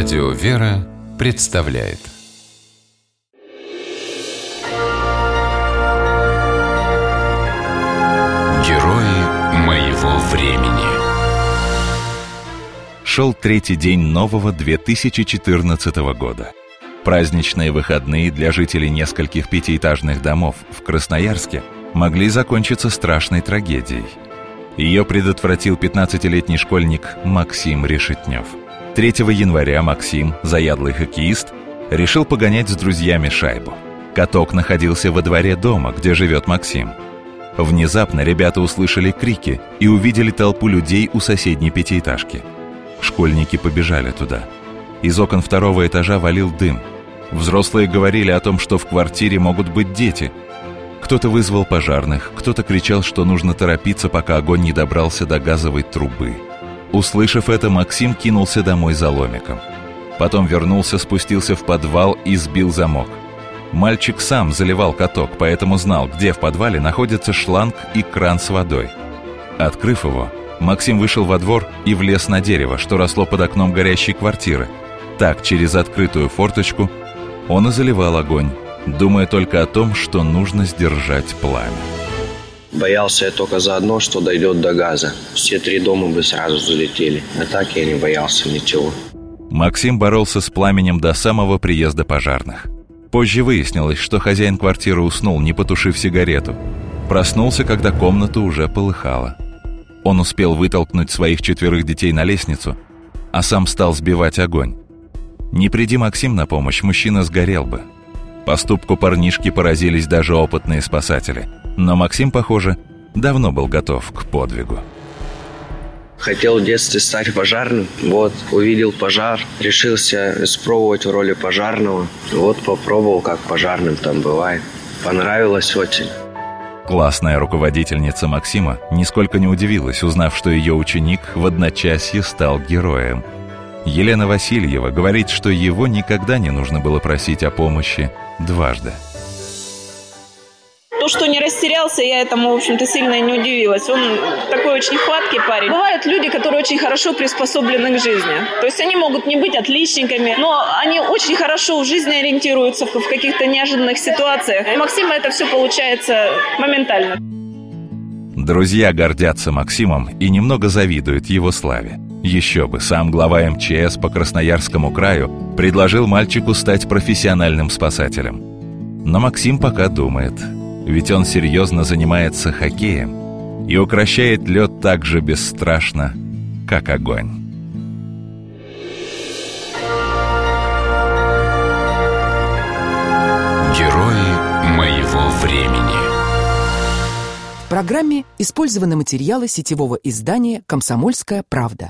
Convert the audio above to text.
Радио «Вера» представляет Герои моего времени Шел третий день нового 2014 года. Праздничные выходные для жителей нескольких пятиэтажных домов в Красноярске могли закончиться страшной трагедией. Ее предотвратил 15-летний школьник Максим Решетнев – 3 января Максим, заядлый хоккеист, решил погонять с друзьями шайбу. Каток находился во дворе дома, где живет Максим. Внезапно ребята услышали крики и увидели толпу людей у соседней пятиэтажки. Школьники побежали туда. Из окон второго этажа валил дым. Взрослые говорили о том, что в квартире могут быть дети. Кто-то вызвал пожарных, кто-то кричал, что нужно торопиться, пока огонь не добрался до газовой трубы – Услышав это, Максим кинулся домой за ломиком. Потом вернулся, спустился в подвал и сбил замок. Мальчик сам заливал каток, поэтому знал, где в подвале находится шланг и кран с водой. Открыв его, Максим вышел во двор и влез на дерево, что росло под окном горящей квартиры. Так, через открытую форточку, он и заливал огонь, думая только о том, что нужно сдержать пламя. Боялся я только заодно, что дойдет до газа. Все три дома бы сразу залетели. А так я не боялся ничего. Максим боролся с пламенем до самого приезда пожарных. Позже выяснилось, что хозяин квартиры уснул, не потушив сигарету. Проснулся, когда комната уже полыхала. Он успел вытолкнуть своих четверых детей на лестницу, а сам стал сбивать огонь. Не приди Максим на помощь, мужчина сгорел бы. Поступку парнишки поразились даже опытные спасатели – но Максим, похоже, давно был готов к подвигу. Хотел в детстве стать пожарным. Вот, увидел пожар, решился испробовать в роли пожарного. Вот попробовал, как пожарным там бывает. Понравилось очень. Классная руководительница Максима нисколько не удивилась, узнав, что ее ученик в одночасье стал героем. Елена Васильева говорит, что его никогда не нужно было просить о помощи дважды что не растерялся, я этому, в общем-то, сильно не удивилась. Он такой очень хваткий парень. Бывают люди, которые очень хорошо приспособлены к жизни. То есть они могут не быть отличниками, но они очень хорошо в жизни ориентируются в каких-то неожиданных ситуациях. И Максима это все получается моментально. Друзья гордятся Максимом и немного завидуют его славе. Еще бы, сам глава МЧС по Красноярскому краю предложил мальчику стать профессиональным спасателем. Но Максим пока думает – ведь он серьезно занимается хоккеем и укращает лед так же бесстрашно, как огонь. Герои моего времени В программе использованы материалы сетевого издания «Комсомольская правда».